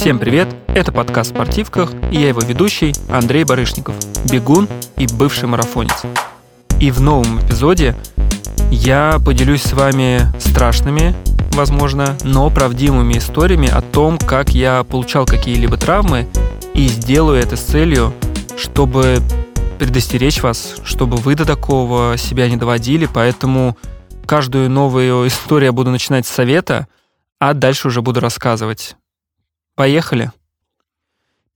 Всем привет! Это подкаст «Спортивках» и я его ведущий Андрей Барышников, бегун и бывший марафонец. И в новом эпизоде я поделюсь с вами страшными, возможно, но правдивыми историями о том, как я получал какие-либо травмы и сделаю это с целью, чтобы предостеречь вас, чтобы вы до такого себя не доводили, поэтому каждую новую историю я буду начинать с совета, а дальше уже буду рассказывать. Поехали.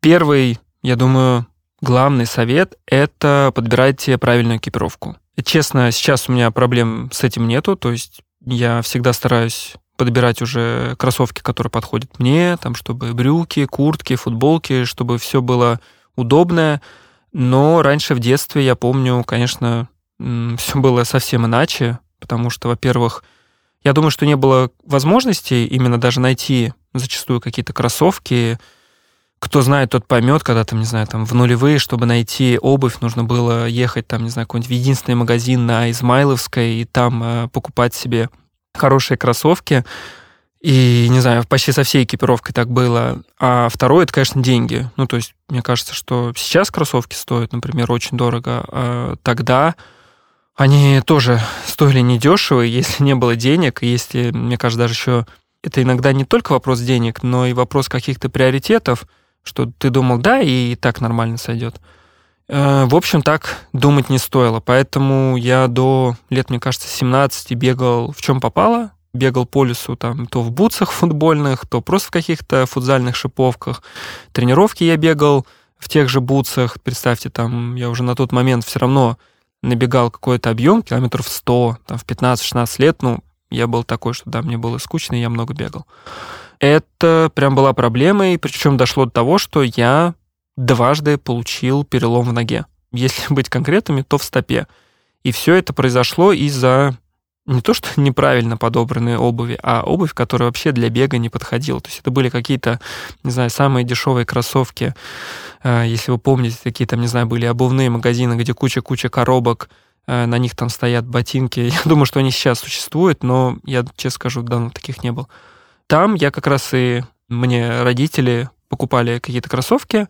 Первый, я думаю, главный совет — это подбирайте правильную экипировку. Честно, сейчас у меня проблем с этим нету, то есть я всегда стараюсь подбирать уже кроссовки, которые подходят мне, там, чтобы брюки, куртки, футболки, чтобы все было удобное. Но раньше в детстве, я помню, конечно, все было совсем иначе, потому что, во-первых, я думаю, что не было возможности именно даже найти зачастую какие-то кроссовки. Кто знает, тот поймет, когда там, не знаю, там в нулевые, чтобы найти обувь, нужно было ехать там, не знаю, какой-нибудь в единственный магазин на Измайловской и там э, покупать себе хорошие кроссовки. И, не знаю, почти со всей экипировкой так было. А второе, это, конечно, деньги. Ну, то есть, мне кажется, что сейчас кроссовки стоят, например, очень дорого. А тогда они тоже стоили недешево, если не было денег, если, мне кажется, даже еще это иногда не только вопрос денег, но и вопрос каких-то приоритетов, что ты думал, да, и так нормально сойдет. Э, в общем, так думать не стоило. Поэтому я до лет, мне кажется, 17 бегал в чем попало. Бегал по лесу там то в бутсах футбольных, то просто в каких-то футзальных шиповках. Тренировки я бегал в тех же бутсах. Представьте, там я уже на тот момент все равно набегал какой-то объем, километров 100, там, в 15-16 лет, ну, я был такой, что да, мне было скучно, и я много бегал. Это прям была проблема, и причем дошло до того, что я дважды получил перелом в ноге. Если быть конкретными, то в стопе. И все это произошло из-за не то что неправильно подобранные обуви, а обувь, которая вообще для бега не подходила. То есть это были какие-то, не знаю, самые дешевые кроссовки. А, если вы помните, такие там, не знаю, были обувные магазины, где куча-куча коробок, на них там стоят ботинки. Я думаю, что они сейчас существуют, но я, честно скажу, давно таких не был. Там я как раз и мне родители покупали какие-то кроссовки,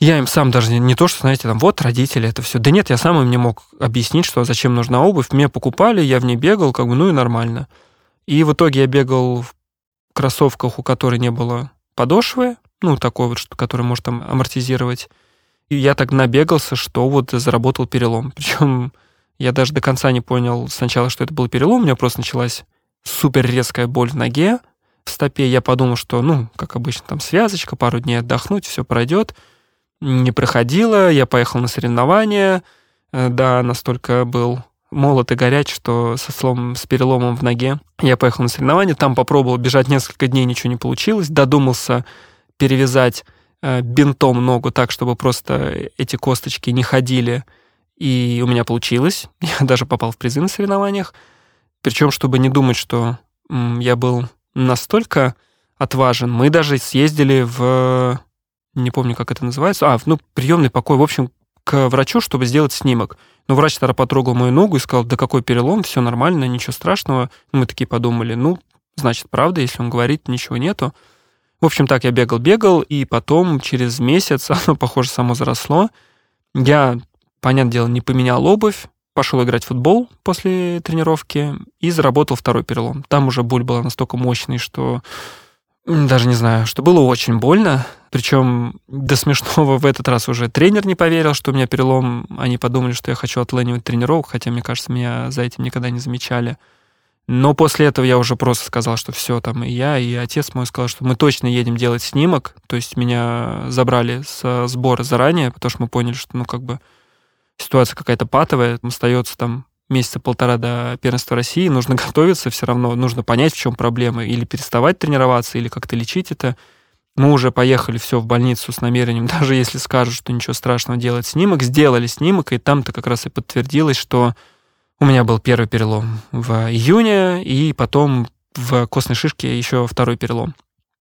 я им сам даже не, то, что, знаете, там, вот родители, это все. Да нет, я сам им не мог объяснить, что зачем нужна обувь. Мне покупали, я в ней бегал, как бы, ну и нормально. И в итоге я бегал в кроссовках, у которой не было подошвы, ну, такой вот, который может там амортизировать. И я так набегался, что вот заработал перелом. Причем я даже до конца не понял сначала, что это был перелом. У меня просто началась супер резкая боль в ноге, в стопе. Я подумал, что, ну, как обычно, там связочка, пару дней отдохнуть, все пройдет не проходило, я поехал на соревнования, э, да, настолько был молод и горяч, что со слом, с переломом в ноге. Я поехал на соревнования, там попробовал бежать несколько дней, ничего не получилось, додумался перевязать э, бинтом ногу так, чтобы просто эти косточки не ходили, и у меня получилось. Я даже попал в призы на соревнованиях. Причем, чтобы не думать, что я был настолько отважен, мы даже съездили в не помню, как это называется, а, ну, приемный покой, в общем, к врачу, чтобы сделать снимок. Но врач тогда потрогал мою ногу и сказал, да какой перелом, все нормально, ничего страшного. Мы такие подумали, ну, значит, правда, если он говорит, ничего нету. В общем, так я бегал-бегал, и потом через месяц оно, похоже, само заросло. Я, понятное дело, не поменял обувь, пошел играть в футбол после тренировки и заработал второй перелом. Там уже боль была настолько мощной, что даже не знаю, что было очень больно. Причем до смешного в этот раз уже тренер не поверил, что у меня перелом. Они подумали, что я хочу отлынивать тренировок, хотя, мне кажется, меня за этим никогда не замечали. Но после этого я уже просто сказал, что все, там и я, и отец мой сказал, что мы точно едем делать снимок. То есть меня забрали с сбора заранее, потому что мы поняли, что, ну, как бы ситуация какая-то патовая, остается там месяца полтора до первенства России, нужно готовиться все равно, нужно понять, в чем проблема, или переставать тренироваться, или как-то лечить это. Мы уже поехали все в больницу с намерением, даже если скажут, что ничего страшного делать снимок, сделали снимок, и там-то как раз и подтвердилось, что у меня был первый перелом в июне, и потом в костной шишке еще второй перелом.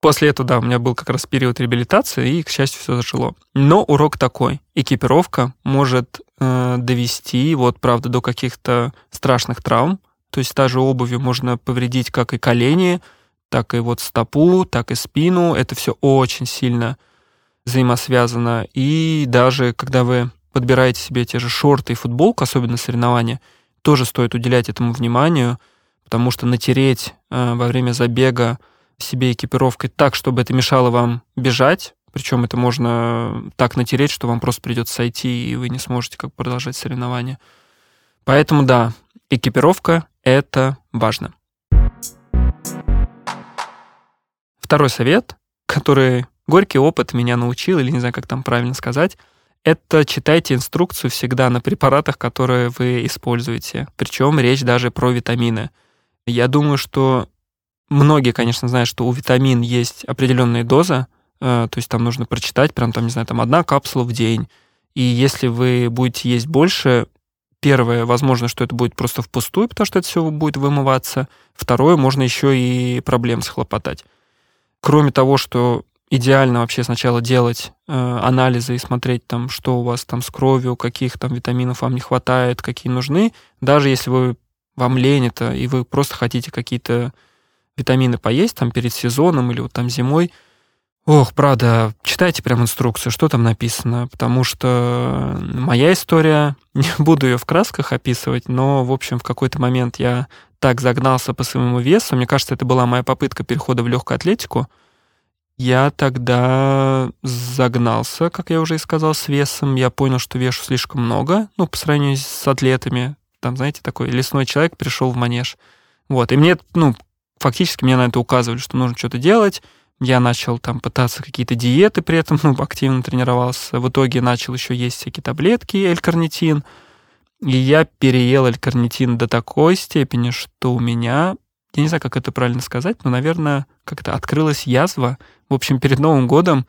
После этого, да, у меня был как раз период реабилитации, и, к счастью, все зажило. Но урок такой. Экипировка может э, довести, вот, правда, до каких-то страшных травм. То есть та же обувью можно повредить как и колени, так и вот стопу, так и спину. Это все очень сильно взаимосвязано. И даже когда вы подбираете себе те же шорты и футболку, особенно соревнования, тоже стоит уделять этому вниманию, потому что натереть э, во время забега себе экипировкой так, чтобы это мешало вам бежать, причем это можно так натереть, что вам просто придется сойти, и вы не сможете как продолжать соревнования. Поэтому да, экипировка — это важно. Второй совет, который горький опыт меня научил, или не знаю, как там правильно сказать, это читайте инструкцию всегда на препаратах, которые вы используете. Причем речь даже про витамины. Я думаю, что многие, конечно, знают, что у витамин есть определенная доза, э, то есть там нужно прочитать, прям там, не знаю, там одна капсула в день. И если вы будете есть больше, первое, возможно, что это будет просто впустую, потому что это все будет вымываться. Второе, можно еще и проблем схлопотать. Кроме того, что идеально вообще сначала делать э, анализы и смотреть там, что у вас там с кровью, каких там витаминов вам не хватает, какие нужны. Даже если вы вам лень это, и вы просто хотите какие-то витамины поесть там перед сезоном или вот там зимой, Ох, правда, читайте прям инструкцию, что там написано, потому что моя история, не буду ее в красках описывать, но, в общем, в какой-то момент я так загнался по своему весу, мне кажется, это была моя попытка перехода в легкую атлетику, я тогда загнался, как я уже и сказал, с весом. Я понял, что вешу слишком много, ну, по сравнению с атлетами. Там, знаете, такой лесной человек пришел в манеж. Вот, и мне, ну, фактически мне на это указывали, что нужно что-то делать. Я начал там пытаться какие-то диеты при этом, ну, активно тренировался. В итоге начал еще есть всякие таблетки, элькарнитин. И я переел элькарнитин до такой степени, что у меня я не знаю, как это правильно сказать, но, наверное, как-то открылась язва. В общем, перед Новым годом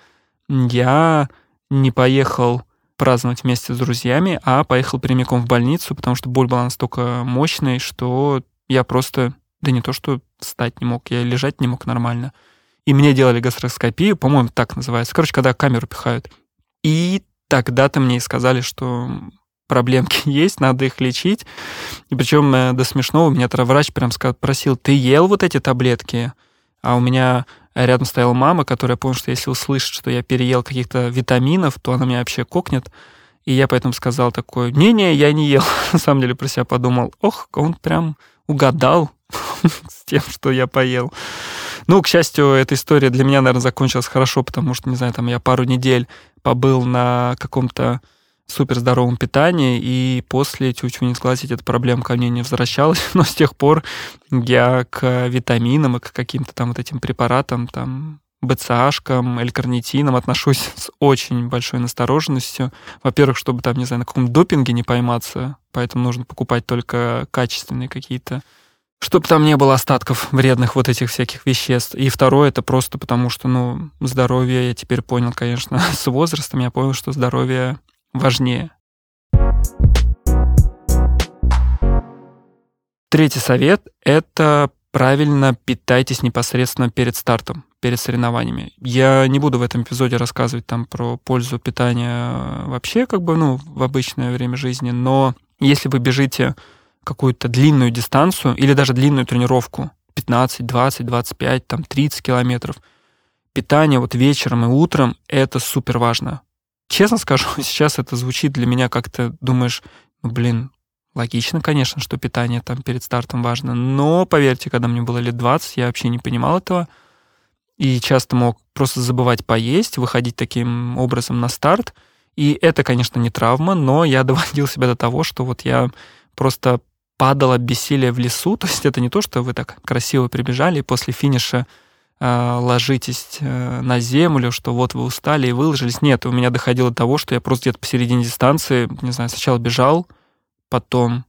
я не поехал праздновать вместе с друзьями, а поехал прямиком в больницу, потому что боль была настолько мощной, что я просто, да не то что встать не мог, я лежать не мог нормально. И мне делали гастроскопию, по-моему, так называется. Короче, когда камеру пихают. И тогда-то мне и сказали, что проблемки есть, надо их лечить. И причем э, до смешного меня врач прям спросил, ты ел вот эти таблетки? А у меня рядом стояла мама, которая поняла, что если услышит, что я переел каких-то витаминов, то она меня вообще кокнет. И я поэтому сказал такой, не-не, я не ел. На самом деле про себя подумал, ох, он прям угадал с тем, что я поел. Ну, к счастью, эта история для меня, наверное, закончилась хорошо, потому что, не знаю, там я пару недель побыл на каком-то суперздоровом питании, и после, чуть-чуть не сглазить, эта проблема ко мне не возвращалась, но с тех пор я к витаминам и к каким-то там вот этим препаратам, там, БЦАшкам, L-карнитинам отношусь с очень большой настороженностью. Во-первых, чтобы там, не знаю, на каком допинге не пойматься, поэтому нужно покупать только качественные какие-то чтобы там не было остатков вредных вот этих всяких веществ. И второе, это просто потому, что, ну, здоровье, я теперь понял, конечно, с возрастом я понял, что здоровье важнее. Третий совет — это правильно питайтесь непосредственно перед стартом, перед соревнованиями. Я не буду в этом эпизоде рассказывать там про пользу питания вообще, как бы, ну, в обычное время жизни, но если вы бежите какую-то длинную дистанцию или даже длинную тренировку, 15, 20, 25, там 30 километров, питание вот вечером и утром — это супер важно. Честно скажу, сейчас это звучит для меня как-то, думаешь, ну, блин, логично, конечно, что питание там перед стартом важно, но, поверьте, когда мне было лет 20, я вообще не понимал этого, и часто мог просто забывать поесть, выходить таким образом на старт, и это, конечно, не травма, но я доводил себя до того, что вот я просто падал от бессилия в лесу, то есть это не то, что вы так красиво прибежали и после финиша Э, ложитесь э, на землю, что вот вы устали и выложились. Нет, у меня доходило до того, что я просто где-то посередине дистанции, не знаю, сначала бежал, потом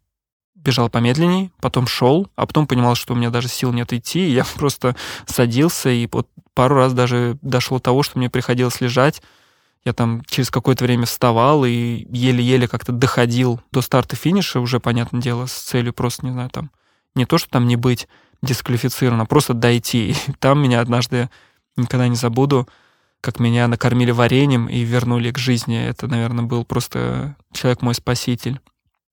бежал помедленней, потом шел, а потом понимал, что у меня даже сил нет идти, и я просто садился, и вот пару раз даже дошло до того, что мне приходилось лежать. Я там через какое-то время вставал и еле-еле как-то доходил до старта финиша, уже, понятное дело, с целью просто, не знаю, там, не то, что там не быть, дисквалифицировано, просто дойти. И там меня однажды, никогда не забуду, как меня накормили вареньем и вернули к жизни. Это, наверное, был просто человек мой спаситель.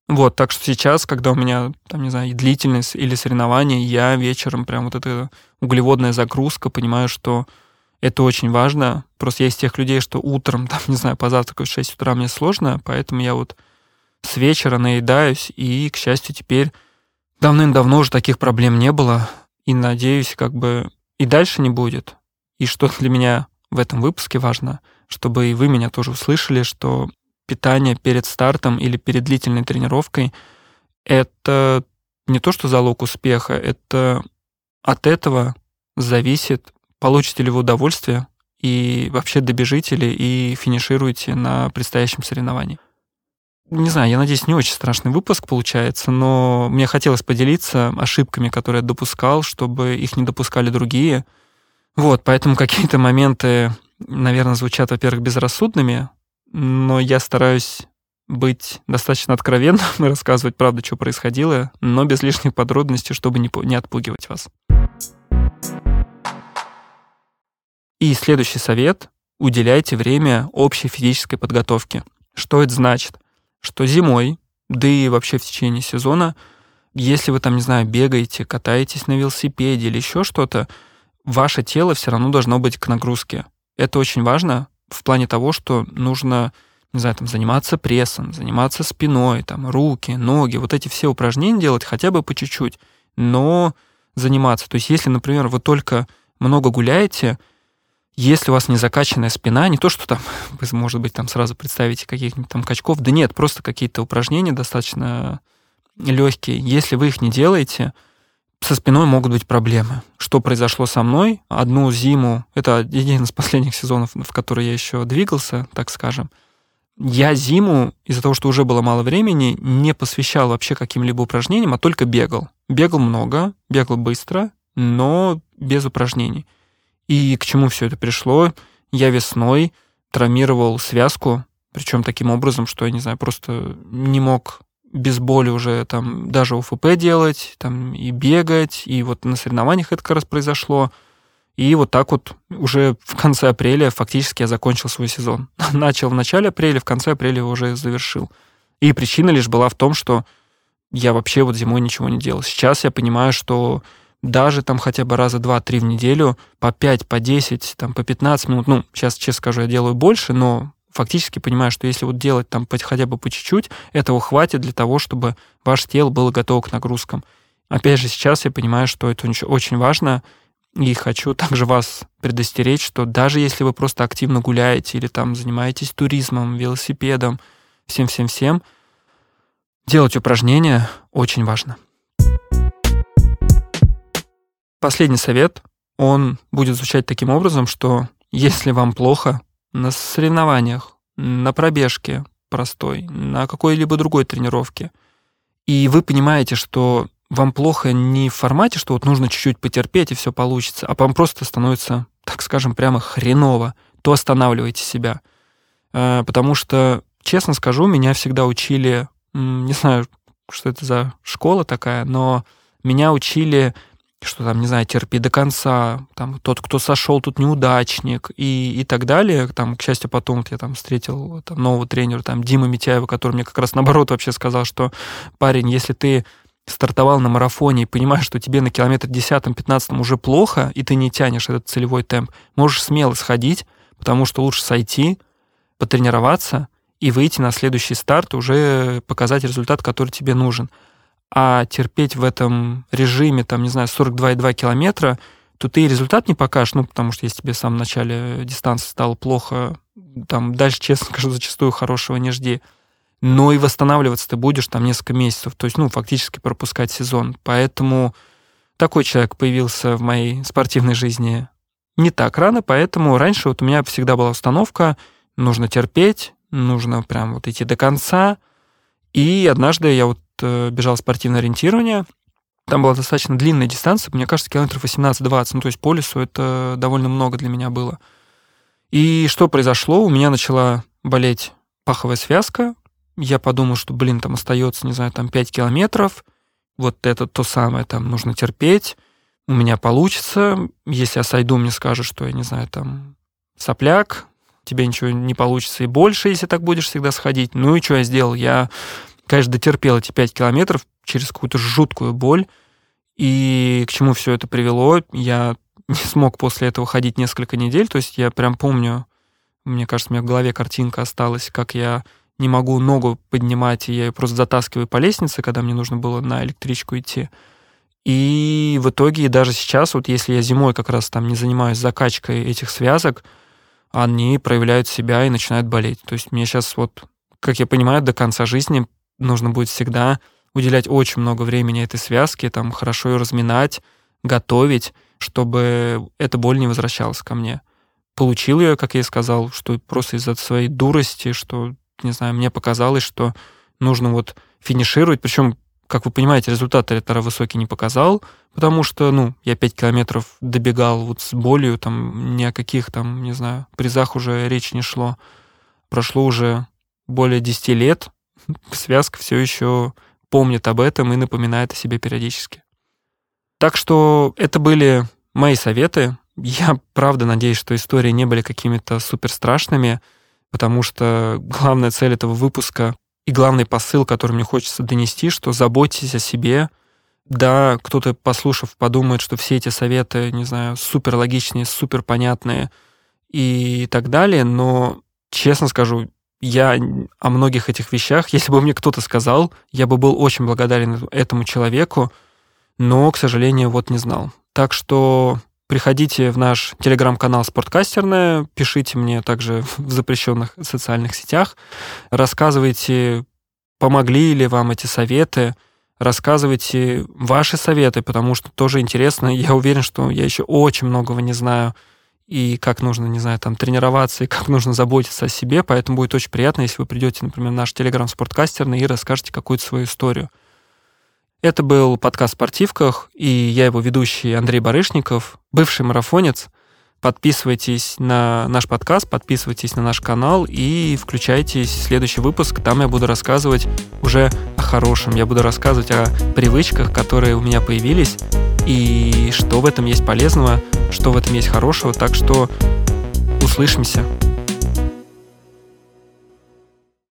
Вот, так что сейчас, когда у меня, там, не знаю, длительность или соревнование, я вечером прям вот эта углеводная загрузка, понимаю, что это очень важно. Просто я из тех людей, что утром, там, не знаю, позавтракать в 6 утра мне сложно, поэтому я вот с вечера наедаюсь, и, к счастью, теперь давным-давно уже таких проблем не было, и надеюсь, как бы и дальше не будет. И что для меня в этом выпуске важно, чтобы и вы меня тоже услышали, что питание перед стартом или перед длительной тренировкой — это не то, что залог успеха, это от этого зависит, получите ли вы удовольствие и вообще добежите ли и финишируете на предстоящем соревновании не знаю, я надеюсь, не очень страшный выпуск получается, но мне хотелось поделиться ошибками, которые я допускал, чтобы их не допускали другие. Вот, поэтому какие-то моменты, наверное, звучат, во-первых, безрассудными, но я стараюсь быть достаточно откровенным и рассказывать правду, что происходило, но без лишних подробностей, чтобы не, не отпугивать вас. И следующий совет — уделяйте время общей физической подготовке. Что это значит? что зимой, да и вообще в течение сезона, если вы там, не знаю, бегаете, катаетесь на велосипеде или еще что-то, ваше тело все равно должно быть к нагрузке. Это очень важно в плане того, что нужно, не знаю, там, заниматься прессом, заниматься спиной, там, руки, ноги, вот эти все упражнения делать хотя бы по чуть-чуть, но заниматься. То есть если, например, вы только много гуляете, если у вас не закачанная спина, не то, что там, вы, может быть, там сразу представите каких-нибудь там качков, да нет, просто какие-то упражнения достаточно легкие. Если вы их не делаете, со спиной могут быть проблемы. Что произошло со мной? Одну зиму, это один из последних сезонов, в который я еще двигался, так скажем, я зиму, из-за того, что уже было мало времени, не посвящал вообще каким-либо упражнениям, а только бегал. Бегал много, бегал быстро, но без упражнений. И к чему все это пришло? Я весной травмировал связку, причем таким образом, что я не знаю, просто не мог без боли уже там даже УФП делать, там и бегать, и вот на соревнованиях это как раз произошло. И вот так вот уже в конце апреля фактически я закончил свой сезон. Начал в начале апреля, в конце апреля уже завершил. И причина лишь была в том, что я вообще вот зимой ничего не делал. Сейчас я понимаю, что даже там хотя бы раза два-три в неделю, по 5, по 10, там, по 15 минут, ну, сейчас, честно скажу, я делаю больше, но фактически понимаю, что если вот делать там хотя бы по чуть-чуть, этого хватит для того, чтобы ваше тело было готово к нагрузкам. Опять же, сейчас я понимаю, что это очень важно, и хочу также вас предостеречь, что даже если вы просто активно гуляете или там занимаетесь туризмом, велосипедом, всем-всем-всем, делать упражнения очень важно. Последний совет, он будет звучать таким образом, что если вам плохо на соревнованиях, на пробежке простой, на какой-либо другой тренировке, и вы понимаете, что вам плохо не в формате, что вот нужно чуть-чуть потерпеть и все получится, а вам просто становится, так скажем, прямо хреново, то останавливайте себя. Э, потому что, честно скажу, меня всегда учили, не знаю, что это за школа такая, но меня учили что там, не знаю, терпи до конца, там, тот, кто сошел, тут неудачник и, и так далее. Там, к счастью, потом вот я там встретил там, нового тренера, там, Дима Митяева, который мне как раз наоборот вообще сказал, что, парень, если ты стартовал на марафоне и понимаешь, что тебе на километр 10-15 уже плохо, и ты не тянешь этот целевой темп, можешь смело сходить, потому что лучше сойти, потренироваться и выйти на следующий старт, уже показать результат, который тебе нужен а терпеть в этом режиме, там, не знаю, 42,2 километра, то ты результат не покажешь, ну, потому что если тебе в самом начале дистанции стало плохо, там, дальше, честно скажу, зачастую хорошего не жди. Но и восстанавливаться ты будешь там несколько месяцев, то есть, ну, фактически пропускать сезон. Поэтому такой человек появился в моей спортивной жизни не так рано, поэтому раньше вот у меня всегда была установка, нужно терпеть, нужно прям вот идти до конца. И однажды я вот бежал спортивное ориентирование. Там была достаточно длинная дистанция, мне кажется, километров 18-20. Ну, то есть по лесу это довольно много для меня было. И что произошло? У меня начала болеть паховая связка. Я подумал, что, блин, там остается, не знаю, там 5 километров. Вот это то самое, там нужно терпеть. У меня получится. Если я сойду, мне скажут, что я, не знаю, там сопляк, тебе ничего не получится и больше, если так будешь всегда сходить. Ну и что я сделал? Я конечно, дотерпел эти 5 километров через какую-то жуткую боль. И к чему все это привело? Я не смог после этого ходить несколько недель. То есть я прям помню, мне кажется, у меня в голове картинка осталась, как я не могу ногу поднимать, и я ее просто затаскиваю по лестнице, когда мне нужно было на электричку идти. И в итоге даже сейчас, вот если я зимой как раз там не занимаюсь закачкой этих связок, они проявляют себя и начинают болеть. То есть мне сейчас вот, как я понимаю, до конца жизни нужно будет всегда уделять очень много времени этой связке, там хорошо ее разминать, готовить, чтобы эта боль не возвращалась ко мне. Получил ее, как я и сказал, что просто из-за своей дурости, что, не знаю, мне показалось, что нужно вот финишировать, причем как вы понимаете, результат Ретара высокий не показал, потому что, ну, я 5 километров добегал вот с болью, там ни о каких там, не знаю, призах уже речи не шло. Прошло уже более 10 лет, связка все еще помнит об этом и напоминает о себе периодически. Так что это были мои советы. Я правда надеюсь, что истории не были какими-то супер страшными, потому что главная цель этого выпуска и главный посыл, который мне хочется донести, что заботьтесь о себе. Да, кто-то, послушав, подумает, что все эти советы, не знаю, супер логичные, супер понятные и так далее, но, честно скажу, я о многих этих вещах, если бы мне кто-то сказал, я бы был очень благодарен этому человеку, но, к сожалению, вот не знал. Так что Приходите в наш телеграм-канал «Спорткастерная», пишите мне также в запрещенных социальных сетях, рассказывайте, помогли ли вам эти советы, рассказывайте ваши советы, потому что тоже интересно. Я уверен, что я еще очень многого не знаю, и как нужно, не знаю, там, тренироваться, и как нужно заботиться о себе, поэтому будет очень приятно, если вы придете, например, в наш телеграм «Спорткастерный» и расскажете какую-то свою историю. Это был подкаст «Спортивках», и я его ведущий Андрей Барышников, бывший марафонец. Подписывайтесь на наш подкаст, подписывайтесь на наш канал и включайтесь в следующий выпуск. Там я буду рассказывать уже о хорошем. Я буду рассказывать о привычках, которые у меня появились, и что в этом есть полезного, что в этом есть хорошего. Так что услышимся.